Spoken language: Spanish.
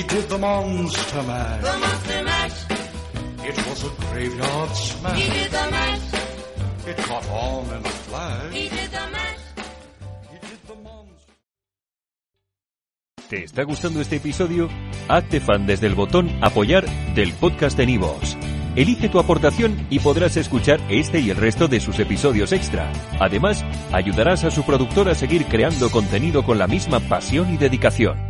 He did the monster mash. The monster mash. It was a graveyard smash. He did the mash. It caught on in a flash. He did the mash. He did the monster. ¿Te está gustando este episodio? Hazte fan desde el botón Apoyar del podcast de Nivos. Elige tu aportación y podrás escuchar este y el resto de sus episodios extra. Además, ayudarás a su productor a seguir creando contenido con la misma pasión y dedicación.